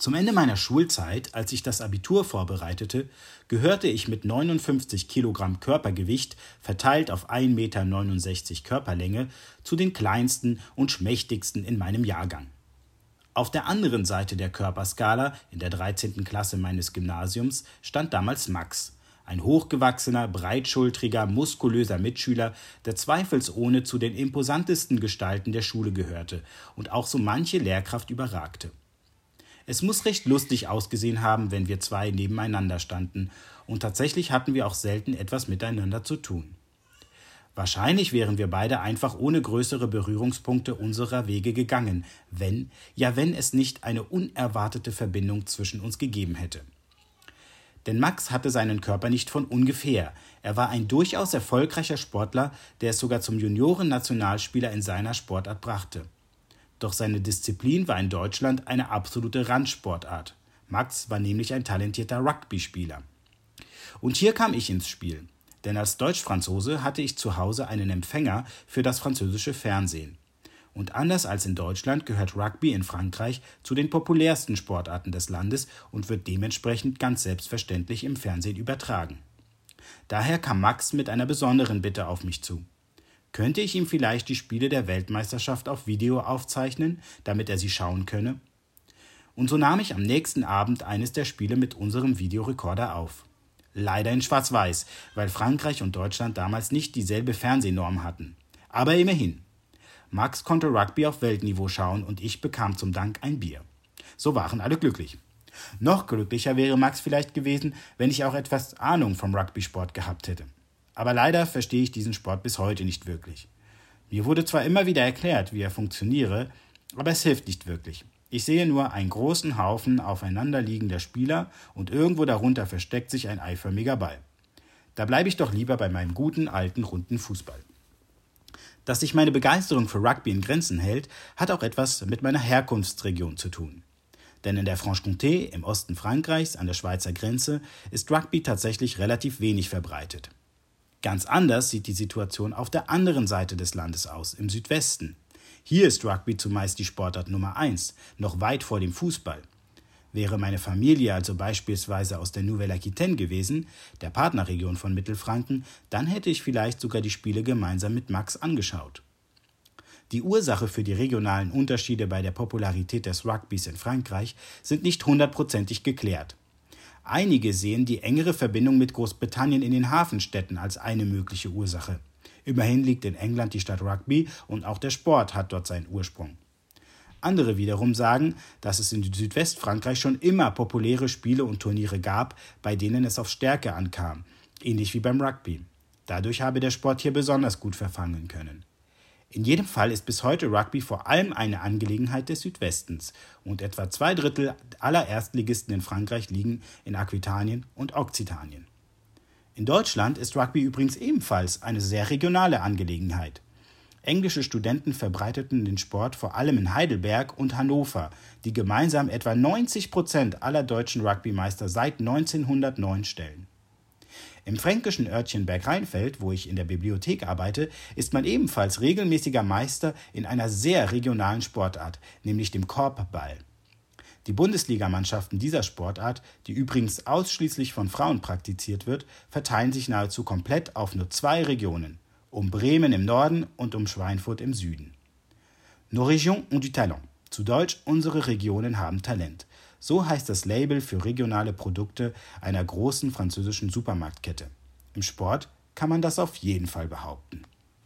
Zum Ende meiner Schulzeit, als ich das Abitur vorbereitete, gehörte ich mit 59 Kilogramm Körpergewicht, verteilt auf 1,69 Meter Körperlänge, zu den kleinsten und schmächtigsten in meinem Jahrgang. Auf der anderen Seite der Körperskala, in der 13. Klasse meines Gymnasiums, stand damals Max, ein hochgewachsener, breitschultriger, muskulöser Mitschüler, der zweifelsohne zu den imposantesten Gestalten der Schule gehörte und auch so manche Lehrkraft überragte. Es muss recht lustig ausgesehen haben, wenn wir zwei nebeneinander standen, und tatsächlich hatten wir auch selten etwas miteinander zu tun. Wahrscheinlich wären wir beide einfach ohne größere Berührungspunkte unserer Wege gegangen, wenn, ja wenn es nicht eine unerwartete Verbindung zwischen uns gegeben hätte. Denn Max hatte seinen Körper nicht von ungefähr. Er war ein durchaus erfolgreicher Sportler, der es sogar zum Juniorennationalspieler in seiner Sportart brachte. Doch seine Disziplin war in Deutschland eine absolute Randsportart. Max war nämlich ein talentierter Rugby-Spieler. Und hier kam ich ins Spiel, denn als Deutsch-Franzose hatte ich zu Hause einen Empfänger für das französische Fernsehen. Und anders als in Deutschland gehört Rugby in Frankreich zu den populärsten Sportarten des Landes und wird dementsprechend ganz selbstverständlich im Fernsehen übertragen. Daher kam Max mit einer besonderen Bitte auf mich zu. Könnte ich ihm vielleicht die Spiele der Weltmeisterschaft auf Video aufzeichnen, damit er sie schauen könne? Und so nahm ich am nächsten Abend eines der Spiele mit unserem Videorekorder auf. Leider in Schwarz-Weiß, weil Frankreich und Deutschland damals nicht dieselbe Fernsehnorm hatten. Aber immerhin. Max konnte Rugby auf Weltniveau schauen und ich bekam zum Dank ein Bier. So waren alle glücklich. Noch glücklicher wäre Max vielleicht gewesen, wenn ich auch etwas Ahnung vom Rugby-Sport gehabt hätte. Aber leider verstehe ich diesen Sport bis heute nicht wirklich. Mir wurde zwar immer wieder erklärt, wie er funktioniere, aber es hilft nicht wirklich. Ich sehe nur einen großen Haufen aufeinanderliegender Spieler und irgendwo darunter versteckt sich ein eiförmiger Ball. Da bleibe ich doch lieber bei meinem guten alten runden Fußball. Dass sich meine Begeisterung für Rugby in Grenzen hält, hat auch etwas mit meiner Herkunftsregion zu tun. Denn in der Franche-Comté im Osten Frankreichs an der Schweizer Grenze ist Rugby tatsächlich relativ wenig verbreitet. Ganz anders sieht die Situation auf der anderen Seite des Landes aus, im Südwesten. Hier ist Rugby zumeist die Sportart Nummer eins, noch weit vor dem Fußball. Wäre meine Familie also beispielsweise aus der Nouvelle-Aquitaine gewesen, der Partnerregion von Mittelfranken, dann hätte ich vielleicht sogar die Spiele gemeinsam mit Max angeschaut. Die Ursache für die regionalen Unterschiede bei der Popularität des Rugbys in Frankreich sind nicht hundertprozentig geklärt. Einige sehen die engere Verbindung mit Großbritannien in den Hafenstädten als eine mögliche Ursache. Immerhin liegt in England die Stadt Rugby und auch der Sport hat dort seinen Ursprung. Andere wiederum sagen, dass es in Südwestfrankreich schon immer populäre Spiele und Turniere gab, bei denen es auf Stärke ankam, ähnlich wie beim Rugby. Dadurch habe der Sport hier besonders gut verfangen können. In jedem Fall ist bis heute Rugby vor allem eine Angelegenheit des Südwestens und etwa zwei Drittel aller Erstligisten in Frankreich liegen in Aquitanien und Okzitanien. In Deutschland ist Rugby übrigens ebenfalls eine sehr regionale Angelegenheit. Englische Studenten verbreiteten den Sport vor allem in Heidelberg und Hannover, die gemeinsam etwa 90 Prozent aller deutschen Rugbymeister seit 1909 stellen. Im fränkischen Örtchen Bergrheinfeld, wo ich in der Bibliothek arbeite, ist man ebenfalls regelmäßiger Meister in einer sehr regionalen Sportart, nämlich dem Korbball. Die Bundesligamannschaften dieser Sportart, die übrigens ausschließlich von Frauen praktiziert wird, verteilen sich nahezu komplett auf nur zwei Regionen, um Bremen im Norden und um Schweinfurt im Süden. Nos régions ont du talent. Zu Deutsch, unsere Regionen haben Talent. So heißt das Label für regionale Produkte einer großen französischen Supermarktkette. Im Sport kann man das auf jeden Fall behaupten.